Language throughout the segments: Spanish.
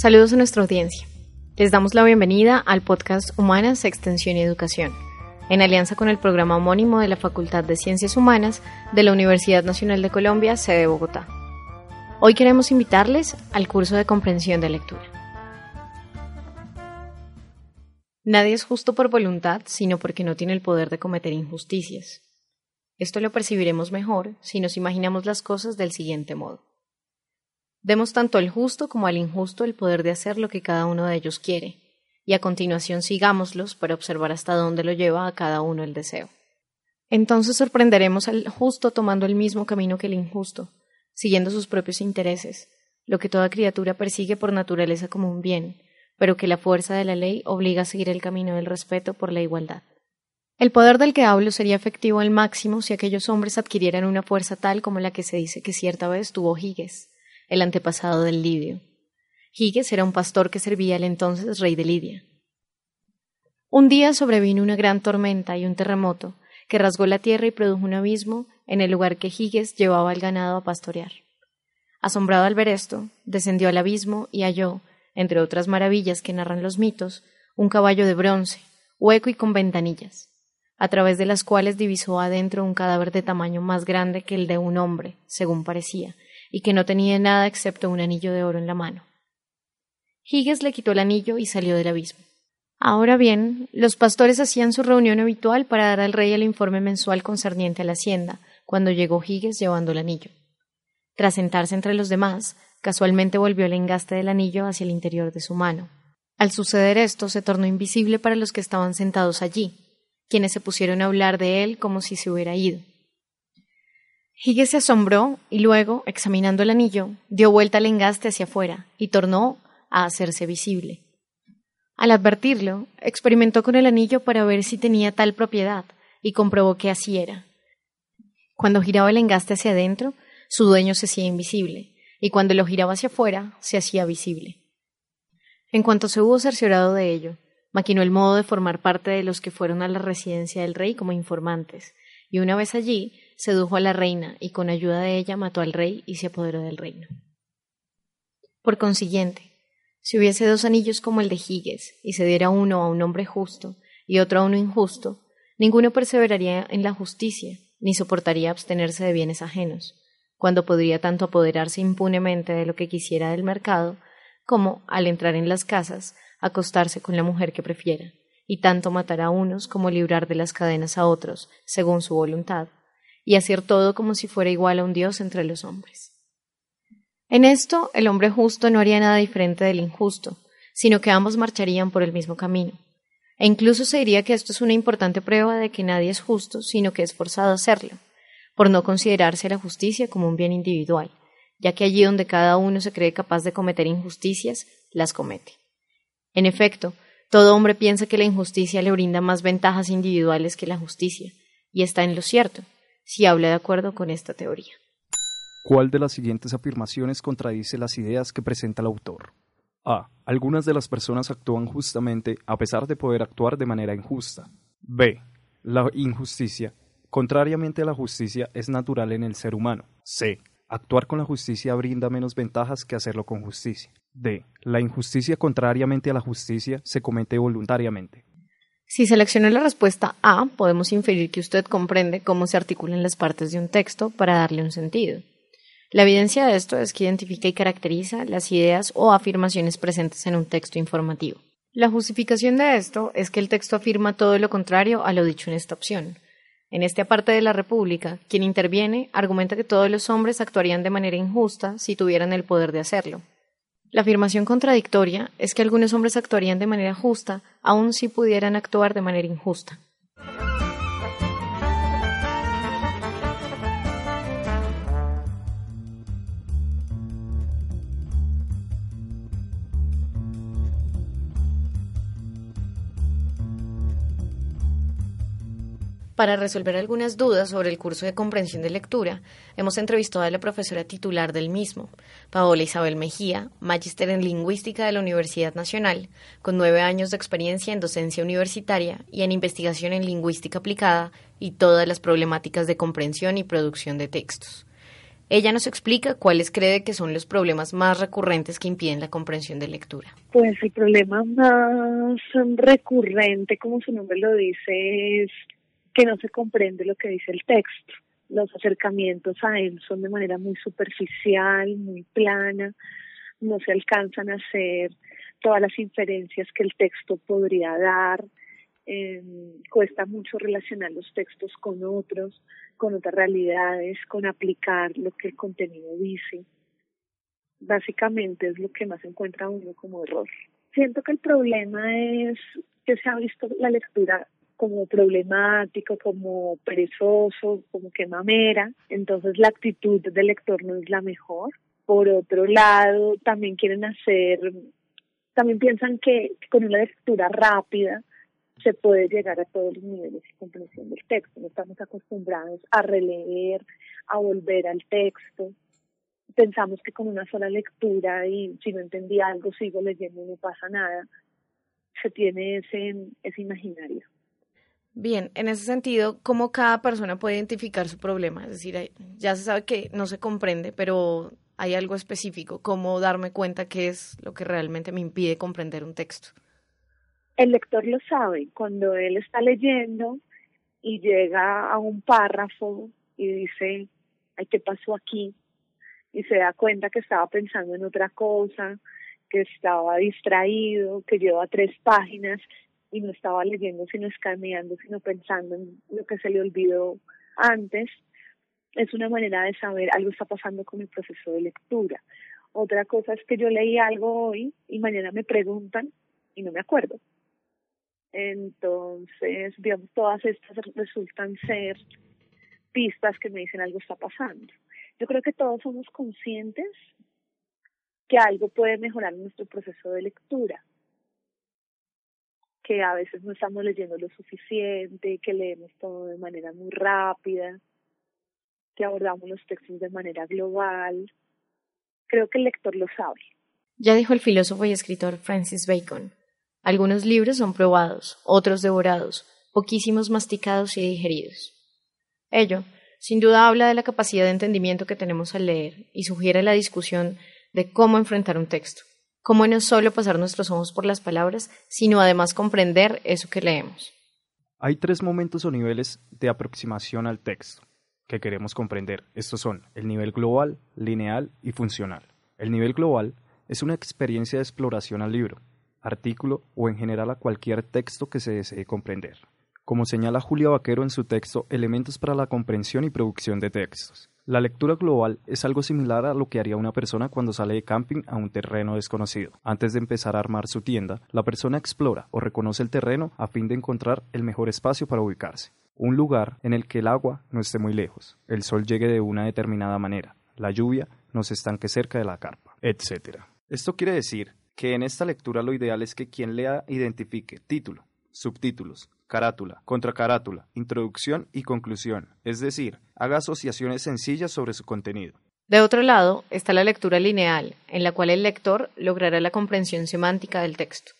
Saludos a nuestra audiencia. Les damos la bienvenida al podcast Humanas, Extensión y Educación, en alianza con el programa homónimo de la Facultad de Ciencias Humanas de la Universidad Nacional de Colombia, sede Bogotá. Hoy queremos invitarles al curso de comprensión de lectura. Nadie es justo por voluntad, sino porque no tiene el poder de cometer injusticias. Esto lo percibiremos mejor si nos imaginamos las cosas del siguiente modo. Demos tanto al justo como al injusto el poder de hacer lo que cada uno de ellos quiere, y a continuación sigámoslos para observar hasta dónde lo lleva a cada uno el deseo. Entonces sorprenderemos al justo tomando el mismo camino que el injusto, siguiendo sus propios intereses, lo que toda criatura persigue por naturaleza como un bien, pero que la fuerza de la ley obliga a seguir el camino del respeto por la igualdad. El poder del que hablo sería efectivo al máximo si aquellos hombres adquirieran una fuerza tal como la que se dice que cierta vez tuvo Giges, el antepasado del Lidio. Giges era un pastor que servía al entonces rey de Lidia. Un día sobrevino una gran tormenta y un terremoto que rasgó la tierra y produjo un abismo en el lugar que Giges llevaba al ganado a pastorear. Asombrado al ver esto, descendió al abismo y halló, entre otras maravillas que narran los mitos, un caballo de bronce, hueco y con ventanillas, a través de las cuales divisó adentro un cadáver de tamaño más grande que el de un hombre, según parecía, y que no tenía nada excepto un anillo de oro en la mano. Higgins le quitó el anillo y salió del abismo. Ahora bien, los pastores hacían su reunión habitual para dar al rey el informe mensual concerniente a la hacienda, cuando llegó Higgins llevando el anillo. Tras sentarse entre los demás, casualmente volvió el engaste del anillo hacia el interior de su mano. Al suceder esto, se tornó invisible para los que estaban sentados allí, quienes se pusieron a hablar de él como si se hubiera ido. Higgins se asombró y luego, examinando el anillo, dio vuelta al engaste hacia afuera y tornó a hacerse visible. Al advertirlo, experimentó con el anillo para ver si tenía tal propiedad y comprobó que así era. Cuando giraba el engaste hacia adentro, su dueño se hacía invisible, y cuando lo giraba hacia afuera, se hacía visible. En cuanto se hubo cerciorado de ello, maquinó el modo de formar parte de los que fueron a la residencia del rey como informantes, y una vez allí sedujo a la reina y con ayuda de ella mató al rey y se apoderó del reino. Por consiguiente, si hubiese dos anillos como el de Giges y se diera uno a un hombre justo y otro a uno injusto, ninguno perseveraría en la justicia ni soportaría abstenerse de bienes ajenos, cuando podría tanto apoderarse impunemente de lo que quisiera del mercado, como, al entrar en las casas, acostarse con la mujer que prefiera, y tanto matar a unos como librar de las cadenas a otros, según su voluntad, y hacer todo como si fuera igual a un Dios entre los hombres. En esto, el hombre justo no haría nada diferente del injusto, sino que ambos marcharían por el mismo camino. E incluso se diría que esto es una importante prueba de que nadie es justo, sino que es forzado a hacerlo, por no considerarse la justicia como un bien individual, ya que allí donde cada uno se cree capaz de cometer injusticias, las comete. En efecto, todo hombre piensa que la injusticia le brinda más ventajas individuales que la justicia, y está en lo cierto, si habla de acuerdo con esta teoría. ¿Cuál de las siguientes afirmaciones contradice las ideas que presenta el autor? A. Algunas de las personas actúan justamente a pesar de poder actuar de manera injusta. B. La injusticia, contrariamente a la justicia, es natural en el ser humano. C. Actuar con la justicia brinda menos ventajas que hacerlo con justicia. D. La injusticia contrariamente a la justicia se comete voluntariamente. Si selecciona la respuesta A, podemos inferir que usted comprende cómo se articulan las partes de un texto para darle un sentido. La evidencia de esto es que identifica y caracteriza las ideas o afirmaciones presentes en un texto informativo. La justificación de esto es que el texto afirma todo lo contrario a lo dicho en esta opción. En esta parte de la República, quien interviene argumenta que todos los hombres actuarían de manera injusta si tuvieran el poder de hacerlo. La afirmación contradictoria es que algunos hombres actuarían de manera justa, aun si pudieran actuar de manera injusta. Para resolver algunas dudas sobre el curso de comprensión de lectura, hemos entrevistado a la profesora titular del mismo, Paola Isabel Mejía, magíster en lingüística de la Universidad Nacional, con nueve años de experiencia en docencia universitaria y en investigación en lingüística aplicada y todas las problemáticas de comprensión y producción de textos. Ella nos explica cuáles cree que son los problemas más recurrentes que impiden la comprensión de lectura. Pues el problema más recurrente, como su nombre lo dice, es que no se comprende lo que dice el texto. Los acercamientos a él son de manera muy superficial, muy plana, no se alcanzan a hacer todas las inferencias que el texto podría dar, eh, cuesta mucho relacionar los textos con otros, con otras realidades, con aplicar lo que el contenido dice. Básicamente es lo que más encuentra uno como error. Siento que el problema es que se ha visto la lectura como problemático, como perezoso, como que mamera, entonces la actitud del lector no es la mejor. Por otro lado, también quieren hacer, también piensan que con una lectura rápida se puede llegar a todos los niveles de comprensión del texto. No estamos acostumbrados a releer, a volver al texto. Pensamos que con una sola lectura y si no entendí algo sigo leyendo y no pasa nada. Se tiene ese, ese imaginario. Bien, en ese sentido, ¿cómo cada persona puede identificar su problema? Es decir, ya se sabe que no se comprende, pero hay algo específico. ¿Cómo darme cuenta qué es lo que realmente me impide comprender un texto? el lector lo sabe cuando él está leyendo y llega a un párrafo y dice, ay, ¿qué pasó aquí? Y se da cuenta que estaba pensando en otra cosa, que estaba distraído, que lleva tres páginas y no estaba leyendo, sino escaneando, sino pensando en lo que se le olvidó antes. Es una manera de saber algo está pasando con el proceso de lectura. Otra cosa es que yo leí algo hoy y mañana me preguntan y no me acuerdo. Entonces, digamos, todas estas resultan ser pistas que me dicen algo está pasando. Yo creo que todos somos conscientes que algo puede mejorar nuestro proceso de lectura, que a veces no estamos leyendo lo suficiente, que leemos todo de manera muy rápida, que abordamos los textos de manera global. Creo que el lector lo sabe. Ya dijo el filósofo y escritor Francis Bacon, algunos libros son probados, otros devorados, poquísimos masticados y digeridos. Ello, sin duda, habla de la capacidad de entendimiento que tenemos al leer y sugiere la discusión de cómo enfrentar un texto, cómo no solo pasar nuestros ojos por las palabras, sino además comprender eso que leemos. Hay tres momentos o niveles de aproximación al texto que queremos comprender. Estos son el nivel global, lineal y funcional. El nivel global es una experiencia de exploración al libro, artículo o en general a cualquier texto que se desee comprender. Como señala Julia Vaquero en su texto Elementos para la comprensión y producción de textos. La lectura global es algo similar a lo que haría una persona cuando sale de camping a un terreno desconocido. Antes de empezar a armar su tienda, la persona explora o reconoce el terreno a fin de encontrar el mejor espacio para ubicarse. Un lugar en el que el agua no esté muy lejos, el sol llegue de una determinada manera, la lluvia no se estanque cerca de la carpa, etc. Esto quiere decir que en esta lectura lo ideal es que quien lea identifique título, subtítulos, carátula, contracarátula, introducción y conclusión, es decir, haga asociaciones sencillas sobre su contenido. De otro lado está la lectura lineal, en la cual el lector logrará la comprensión semántica del texto.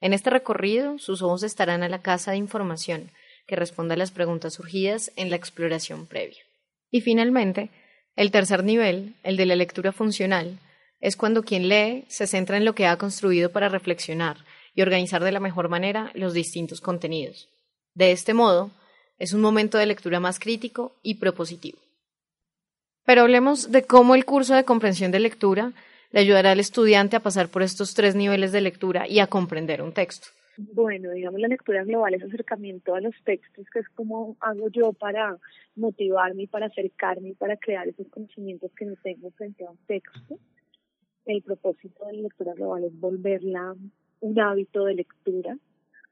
En este recorrido, sus ojos estarán a la casa de información, que responda a las preguntas surgidas en la exploración previa. Y finalmente, el tercer nivel, el de la lectura funcional, es cuando quien lee se centra en lo que ha construido para reflexionar y organizar de la mejor manera los distintos contenidos. De este modo, es un momento de lectura más crítico y propositivo. Pero hablemos de cómo el curso de comprensión de lectura le ayudará al estudiante a pasar por estos tres niveles de lectura y a comprender un texto. Bueno, digamos, la lectura global es acercamiento a los textos, que es como hago yo para motivarme para acercarme para crear esos conocimientos que no tengo frente a un texto el propósito de la lectura global es volverla un hábito de lectura,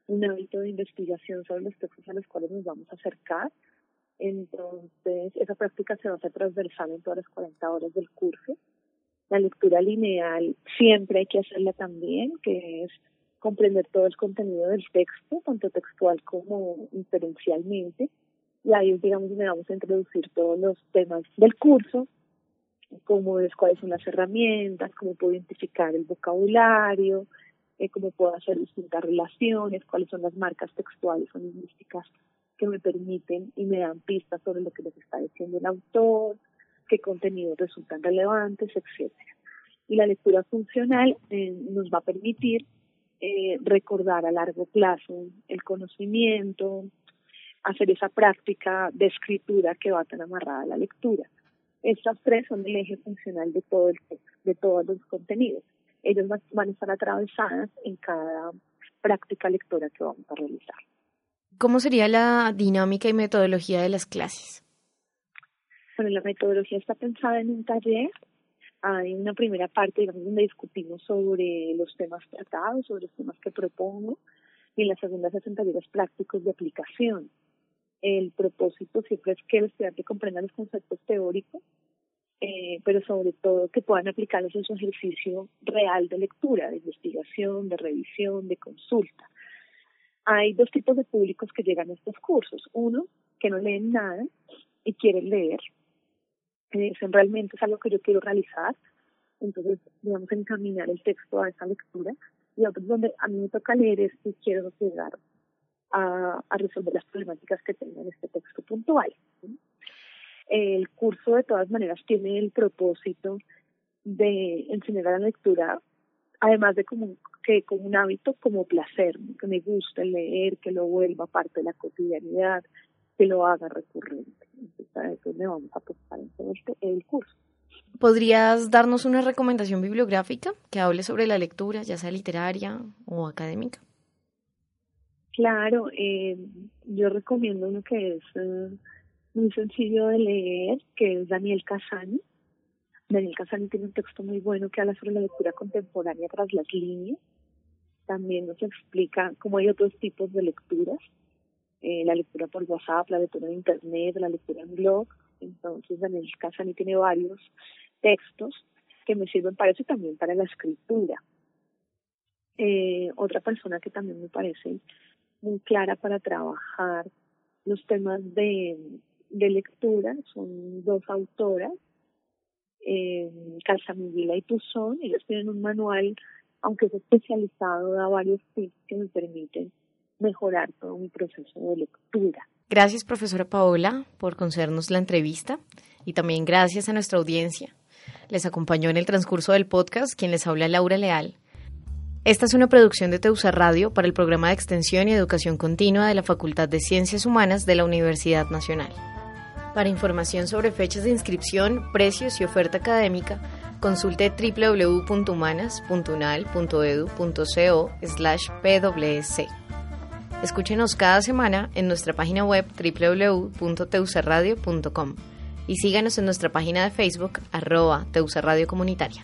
un hábito de investigación sobre los textos a los cuales nos vamos a acercar. Entonces, esa práctica se va a hacer transversal en todas las 40 horas del curso. La lectura lineal siempre hay que hacerla también, que es comprender todo el contenido del texto, tanto textual como inferencialmente. Y ahí, digamos, le vamos a introducir todos los temas del curso, cómo es, cuáles son las herramientas, cómo puedo identificar el vocabulario, eh, cómo puedo hacer distintas relaciones, cuáles son las marcas textuales o lingüísticas que me permiten y me dan pistas sobre lo que les está diciendo el autor, qué contenidos resultan relevantes, etcétera. Y la lectura funcional eh, nos va a permitir eh, recordar a largo plazo el conocimiento, hacer esa práctica de escritura que va tan amarrada a la lectura. Estas tres son el eje funcional de todo el de todos los contenidos. Ellos van a estar atravesadas en cada práctica lectora que vamos a realizar. ¿Cómo sería la dinámica y metodología de las clases? Bueno, la metodología está pensada en un taller. Hay una primera parte, digamos, donde discutimos sobre los temas tratados, sobre los temas que propongo, y en la segunda se hacen talleres prácticos de aplicación. El propósito siempre es que el estudiante comprenda los conceptos teóricos, eh, pero sobre todo que puedan aplicarlos en su ejercicio real de lectura, de investigación, de revisión, de consulta. Hay dos tipos de públicos que llegan a estos cursos. Uno, que no leen nada y quieren leer. Eso realmente es algo que yo quiero realizar. Entonces, digamos, encaminar el texto a esa lectura. Y otros donde a mí me toca leer esto y quiero llegar a, a resolver las problemáticas que tengo en este texto puntual. El curso, de todas maneras, tiene el propósito de enseñar a la lectura además de como que como un hábito como placer, que me gusta leer, que lo vuelva parte de la cotidianidad, que lo haga recurrente. Entonces, a eso le vamos a apostar en todo este, el curso. ¿Podrías darnos una recomendación bibliográfica que hable sobre la lectura, ya sea literaria o académica? Claro, eh, yo recomiendo uno que es eh, muy sencillo de leer, que es Daniel Casani. Daniel Casani tiene un texto muy bueno que habla sobre la lectura contemporánea tras las líneas. También nos explica cómo hay otros tipos de lecturas, eh, la lectura por WhatsApp, la lectura en Internet, la lectura en blog. Entonces Daniel Casani tiene varios textos que me sirven para eso y también para la escritura. Eh, otra persona que también me parece muy clara para trabajar los temas de, de lectura son dos autoras, eh, y Tuzón. Ellos tienen un manual, aunque es especializado, da varios tips que me permiten mejorar todo mi proceso de lectura. Gracias, profesora Paola, por concedernos la entrevista y también gracias a nuestra audiencia. Les acompañó en el transcurso del podcast quien les habla Laura Leal. Esta es una producción de Teusa Radio para el programa de extensión y educación continua de la Facultad de Ciencias Humanas de la Universidad Nacional. Para información sobre fechas de inscripción, precios y oferta académica, consulte www.humanas.unal.edu.co pwc. Escúchenos cada semana en nuestra página web www.teucerradio.com y síganos en nuestra página de Facebook arroba Comunitaria.